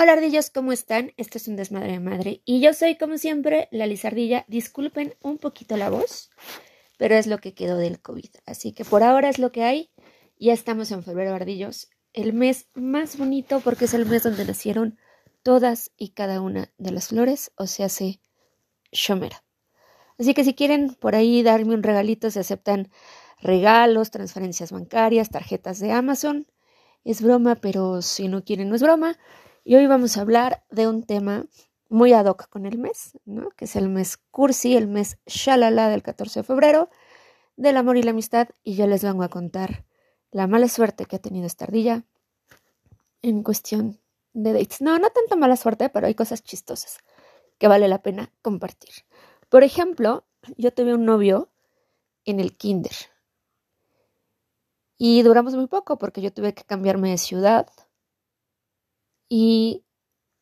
Hola ardillos, ¿cómo están? Esto es un desmadre de madre y yo soy como siempre la Lizardilla. Disculpen un poquito la voz, pero es lo que quedó del COVID. Así que por ahora es lo que hay. Ya estamos en febrero ardillos, el mes más bonito porque es el mes donde nacieron todas y cada una de las flores, o sea, se Shomera. Así que si quieren por ahí darme un regalito, se aceptan regalos, transferencias bancarias, tarjetas de Amazon. Es broma, pero si no quieren no es broma. Y hoy vamos a hablar de un tema muy ad hoc con el mes, ¿no? Que es el mes cursi, el mes shalala del 14 de febrero, del amor y la amistad. Y yo les vengo a contar la mala suerte que ha tenido esta ardilla en cuestión de dates. No, no tanto mala suerte, pero hay cosas chistosas que vale la pena compartir. Por ejemplo, yo tuve un novio en el kinder. Y duramos muy poco porque yo tuve que cambiarme de ciudad y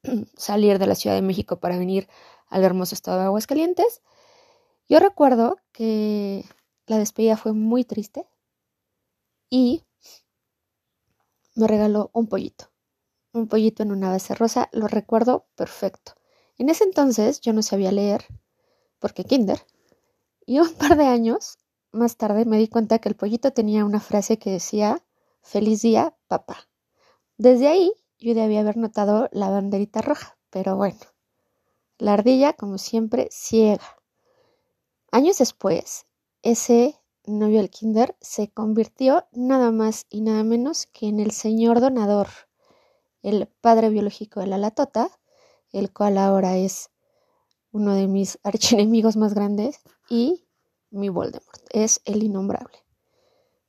salir de la Ciudad de México para venir al hermoso estado de Aguascalientes. Yo recuerdo que la despedida fue muy triste y me regaló un pollito, un pollito en una base rosa, lo recuerdo perfecto. En ese entonces yo no sabía leer, porque kinder, y un par de años más tarde me di cuenta que el pollito tenía una frase que decía, feliz día, papá. Desde ahí yo debía haber notado la banderita roja, pero bueno. La ardilla, como siempre, ciega. Años después, ese novio del kinder se convirtió nada más y nada menos que en el señor donador, el padre biológico de la latota, el cual ahora es uno de mis archienemigos más grandes y mi Voldemort, es el innombrable.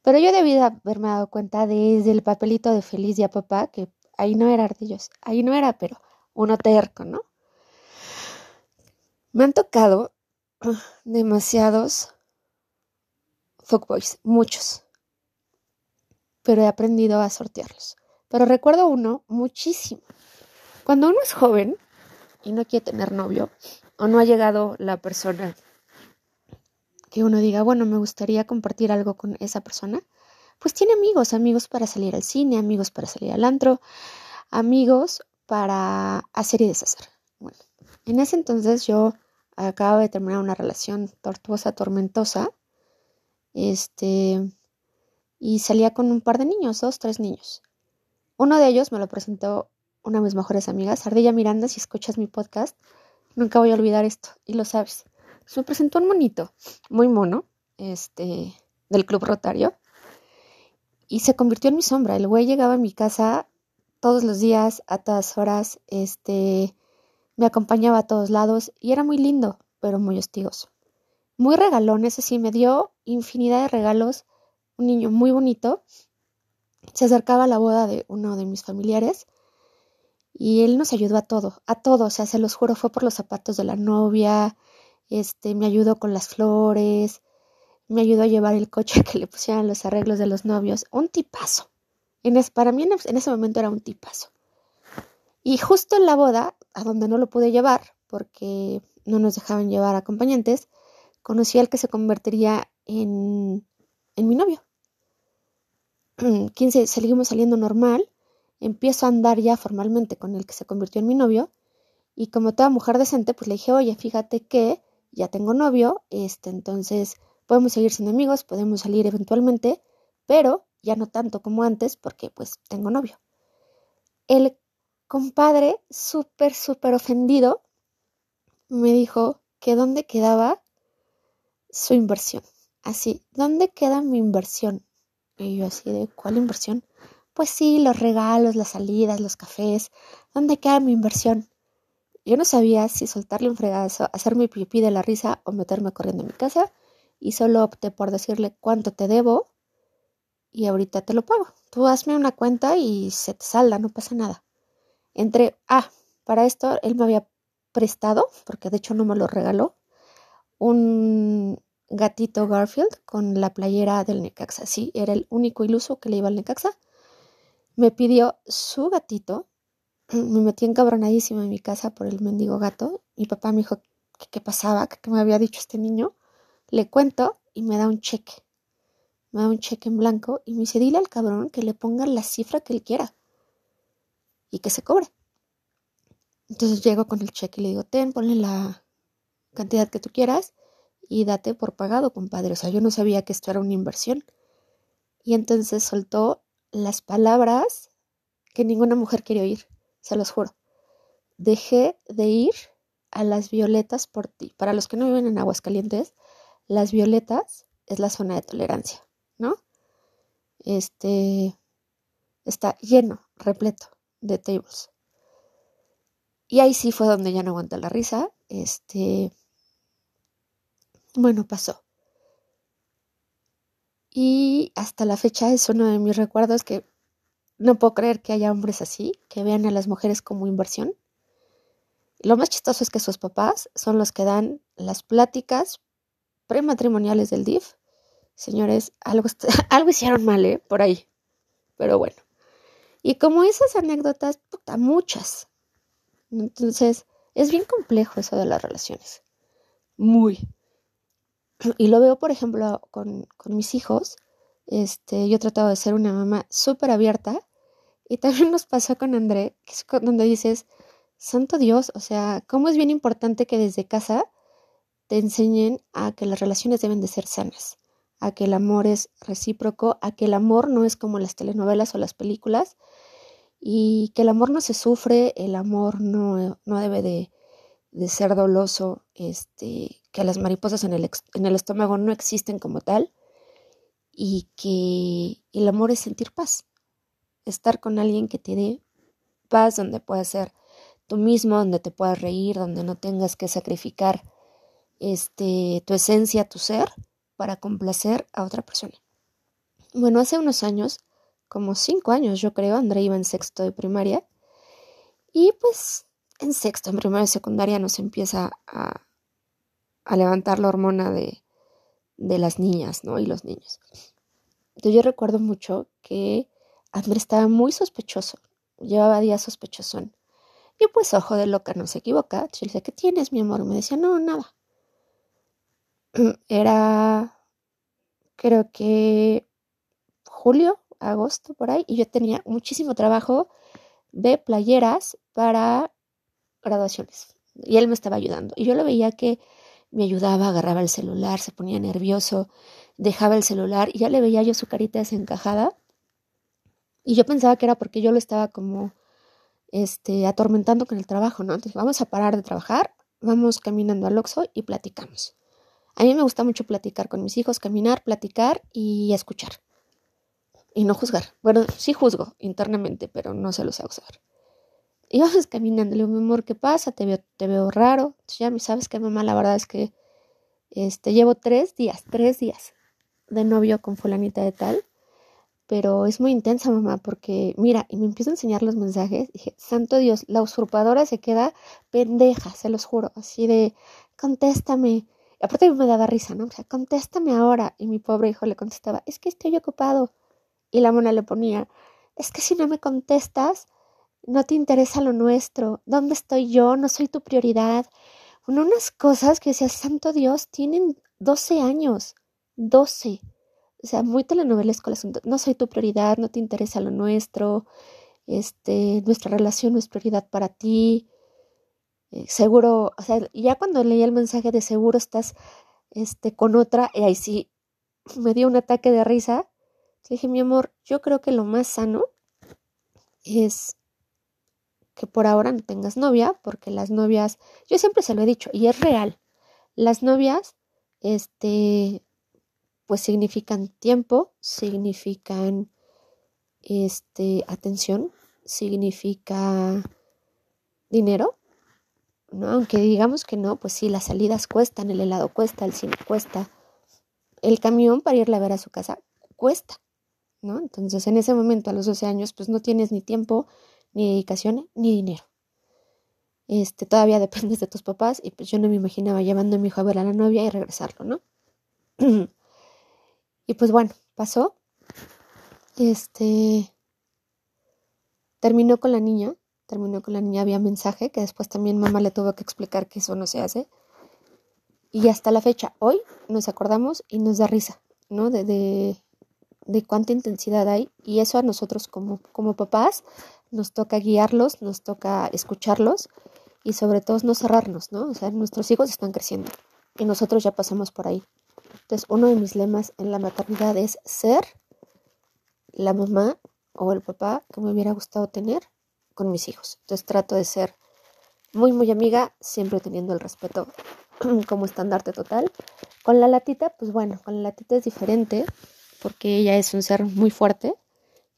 Pero yo debí haberme dado cuenta desde el papelito de Feliz Día Papá que ahí no era ardillos, ahí no era, pero uno terco, ¿no? Me han tocado demasiados fuckboys, muchos, pero he aprendido a sortearlos. Pero recuerdo uno muchísimo. Cuando uno es joven y no quiere tener novio, o no ha llegado la persona que uno diga, bueno, me gustaría compartir algo con esa persona, pues tiene amigos, amigos para salir al cine, amigos para salir al antro, amigos para hacer y deshacer. Bueno, en ese entonces yo acabo de terminar una relación tortuosa, tormentosa, este, y salía con un par de niños, dos, tres niños. Uno de ellos me lo presentó una de mis mejores amigas, Ardilla Miranda, si escuchas mi podcast, nunca voy a olvidar esto, y lo sabes. Se me presentó un monito, muy mono, este, del Club Rotario, y se convirtió en mi sombra. El güey llegaba a mi casa todos los días, a todas horas, este, me acompañaba a todos lados y era muy lindo, pero muy hostigoso. Muy regalón, ese sí, me dio infinidad de regalos, un niño muy bonito. Se acercaba a la boda de uno de mis familiares y él nos ayudó a todo, a todo, o sea, se los juro, fue por los zapatos de la novia, este, me ayudó con las flores, me ayudó a llevar el coche que le pusieran los arreglos de los novios. Un tipazo. En para mí en, ese momento era un tipazo. Y justo en la boda, a donde no lo pude llevar, porque no nos dejaban llevar acompañantes, conocí al que se convertiría en, en mi novio. 15, seguimos saliendo normal, empiezo a andar ya formalmente con el que se convirtió en mi novio, y como toda mujer decente, pues le dije, oye, fíjate que ya tengo novio, este, entonces Podemos seguir siendo amigos, podemos salir eventualmente, pero ya no tanto como antes porque pues tengo novio. El compadre, súper, súper ofendido, me dijo que dónde quedaba su inversión. Así, ¿dónde queda mi inversión? Y yo así de, ¿cuál inversión? Pues sí, los regalos, las salidas, los cafés. ¿Dónde queda mi inversión? Yo no sabía si soltarle un fregazo, hacerme pipí de la risa o meterme corriendo en mi casa y solo opté por decirle cuánto te debo y ahorita te lo pago. Tú hazme una cuenta y se te salda, no pasa nada. Entre, ah, para esto él me había prestado, porque de hecho no me lo regaló, un gatito Garfield con la playera del Necaxa. Sí, era el único iluso que le iba al Necaxa. Me pidió su gatito. Me metí encabronadísima en mi casa por el mendigo gato. Mi papá me dijo que qué pasaba, que me había dicho este niño. Le cuento y me da un cheque. Me da un cheque en blanco y me dice, dile al cabrón que le ponga la cifra que él quiera y que se cobre. Entonces llego con el cheque y le digo, ten, ponle la cantidad que tú quieras y date por pagado, compadre. O sea, yo no sabía que esto era una inversión. Y entonces soltó las palabras que ninguna mujer quiere oír, se los juro. Dejé de ir a las violetas por ti. Para los que no viven en Aguascalientes, las violetas es la zona de tolerancia, ¿no? Este está lleno, repleto de tables. Y ahí sí fue donde ya no aguanta la risa. Este, bueno, pasó. Y hasta la fecha es uno de mis recuerdos que no puedo creer que haya hombres así, que vean a las mujeres como inversión. Lo más chistoso es que sus papás son los que dan las pláticas prematrimoniales del DIF. Señores, algo, algo hicieron mal, ¿eh? Por ahí. Pero bueno. Y como esas anécdotas, puta, muchas. Entonces, es bien complejo eso de las relaciones. Muy. Y lo veo, por ejemplo, con, mis hijos. Este, yo he tratado de ser una mamá súper abierta. Y también nos pasó con André, que es donde dices, Santo Dios, o sea, cómo es bien importante que desde casa te enseñen a que las relaciones deben de ser sanas, a que el amor es recíproco, a que el amor no es como las telenovelas o las películas, y que el amor no se sufre, el amor no, no debe de, de, ser doloso, este, que las mariposas en el, en el estómago no existen como tal y que el amor es sentir paz, estar con alguien que te dé paz, donde puedas ser tú mismo, donde te puedas reír, donde no tengas que sacrificar este, tu esencia, tu ser, para complacer a otra persona. Bueno, hace unos años como cinco años, yo creo. André iba en sexto de primaria. Y pues en sexto, en primaria y secundaria nos empieza a, a levantar la hormona de, de las niñas, ¿no? Y los niños. Entonces yo recuerdo mucho que André estaba muy sospechoso. Llevaba días sospechosón. Y pues ojo de loca, no se equivoca. Yo le ¿qué tienes, mi amor? Me decía, no, nada. Era, creo que julio agosto por ahí, y yo tenía muchísimo trabajo de playeras para graduaciones. Y él me estaba ayudando. Y yo lo veía que me ayudaba, agarraba el celular, se ponía nervioso, dejaba el celular y ya le veía yo su carita desencajada. Y yo pensaba que era porque yo lo estaba como este, atormentando con el trabajo, ¿no? Entonces, vamos a parar de trabajar, vamos caminando al Oxxo y platicamos. A mí me gusta mucho platicar con mis hijos, caminar, platicar y escuchar y no juzgar. Bueno, sí juzgo internamente, pero no se los hago saber. Y vamos caminando, le digo, mi amor, ¿qué pasa? Te veo, te veo raro. ya me sabes que mamá, la verdad es que este, llevo tres días, tres días de novio con fulanita de tal. Pero es muy intensa, mamá, porque mira, y me empiezo a enseñar los mensajes. Dije, santo Dios, la usurpadora se queda pendeja, se los juro, así de, contéstame. Y aparte me daba risa, ¿no? O sea, contéstame ahora. Y mi pobre hijo le contestaba, es que estoy ocupado. Y la mona le ponía, es que si no me contestas, no te interesa lo nuestro, ¿dónde estoy yo? No soy tu prioridad. unas cosas que decía, santo Dios, tienen 12 años, 12. O sea, muy telenovelesco el asunto. No soy tu prioridad, no te interesa lo nuestro, este, nuestra relación no es prioridad para ti. Eh, seguro, o sea, ya cuando leí el mensaje de seguro estás este, con otra, y ahí sí me dio un ataque de risa le dije, mi amor, yo creo que lo más sano es que por ahora no tengas novia, porque las novias, yo siempre se lo he dicho, y es real, las novias, este, pues significan tiempo, significan, este, atención, significa dinero, ¿no? Aunque digamos que no, pues sí, las salidas cuestan, el helado cuesta, el cine cuesta, el camión para irle a ver a su casa cuesta. ¿no? Entonces, en ese momento, a los 12 años, pues no tienes ni tiempo, ni dedicación, ni dinero. Este, todavía dependes de tus papás y pues yo no me imaginaba llevando a mi hijo a ver a la novia y regresarlo, ¿no? y pues bueno, pasó. Este, terminó con la niña, terminó con la niña, había mensaje que después también mamá le tuvo que explicar que eso no se hace. Y hasta la fecha, hoy nos acordamos y nos da risa, ¿no? de, de cuánta intensidad hay y eso a nosotros como, como papás nos toca guiarlos, nos toca escucharlos y sobre todo no cerrarnos, ¿no? O sea, nuestros hijos están creciendo y nosotros ya pasamos por ahí. Entonces, uno de mis lemas en la maternidad es ser la mamá o el papá que me hubiera gustado tener con mis hijos. Entonces, trato de ser muy, muy amiga, siempre teniendo el respeto como estandarte total. Con la latita, pues bueno, con la latita es diferente porque ella es un ser muy fuerte,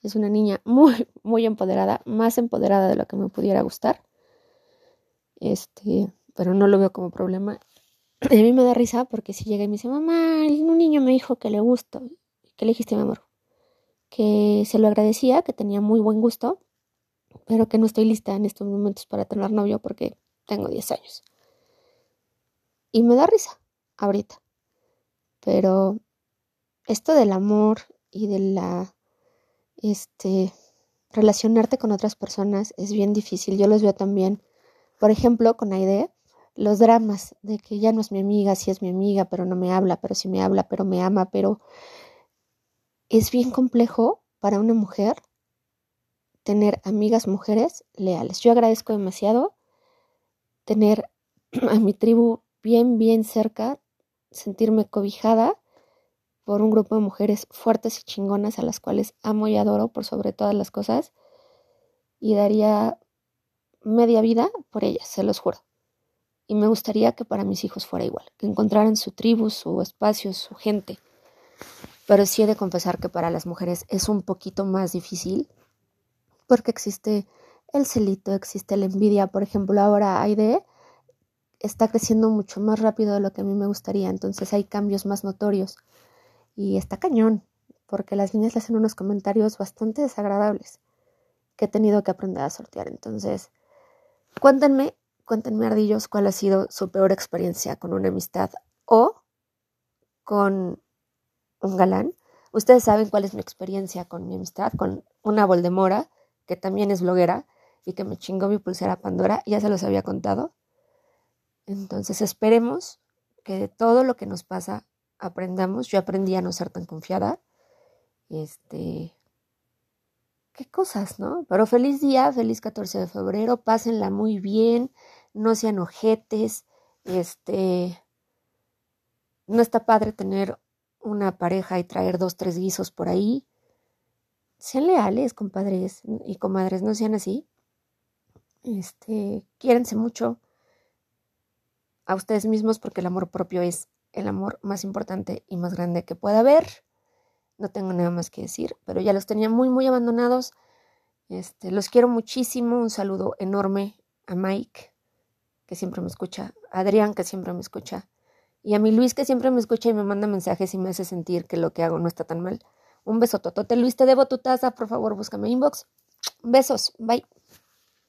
es una niña muy, muy empoderada, más empoderada de lo que me pudiera gustar. Este, pero no lo veo como problema. a mí me da risa porque si llega y me dice, mamá, un niño me dijo que le gusto. ¿Qué le dijiste, mi amor? Que se lo agradecía, que tenía muy buen gusto, pero que no estoy lista en estos momentos para tener novio porque tengo 10 años. Y me da risa ahorita. Pero esto del amor y de la este relacionarte con otras personas es bien difícil. Yo los veo también, por ejemplo, con Aide, los dramas de que ya no es mi amiga, sí es mi amiga, pero no me habla, pero sí me habla, pero me ama, pero es bien complejo para una mujer tener amigas mujeres leales. Yo agradezco demasiado tener a mi tribu bien, bien cerca, sentirme cobijada por un grupo de mujeres fuertes y chingonas a las cuales amo y adoro por sobre todas las cosas y daría media vida por ellas, se los juro. Y me gustaría que para mis hijos fuera igual, que encontraran su tribu, su espacio, su gente. Pero sí he de confesar que para las mujeres es un poquito más difícil porque existe el celito, existe la envidia. Por ejemplo, ahora Aide está creciendo mucho más rápido de lo que a mí me gustaría, entonces hay cambios más notorios. Y está cañón, porque las niñas le hacen unos comentarios bastante desagradables que he tenido que aprender a sortear. Entonces, cuéntenme, cuéntenme ardillos cuál ha sido su peor experiencia con una amistad o con un galán. Ustedes saben cuál es mi experiencia con mi amistad, con una Voldemora, que también es bloguera y que me chingó mi pulsera Pandora, ya se los había contado. Entonces esperemos que de todo lo que nos pasa aprendamos. Yo aprendí a no ser tan confiada. Este, qué cosas, ¿no? Pero feliz día, feliz 14 de febrero, pásenla muy bien, no sean ojetes, este, no está padre tener una pareja y traer dos, tres guisos por ahí. Sean leales, compadres y comadres, no sean así. Este, quiérense mucho a ustedes mismos porque el amor propio es el amor más importante y más grande que pueda haber. No tengo nada más que decir, pero ya los tenía muy, muy abandonados. Este, los quiero muchísimo. Un saludo enorme a Mike, que siempre me escucha, a Adrián, que siempre me escucha, y a mi Luis, que siempre me escucha y me manda mensajes y me hace sentir que lo que hago no está tan mal. Un beso totote. Luis, te debo tu taza, por favor, búscame inbox. Besos, bye.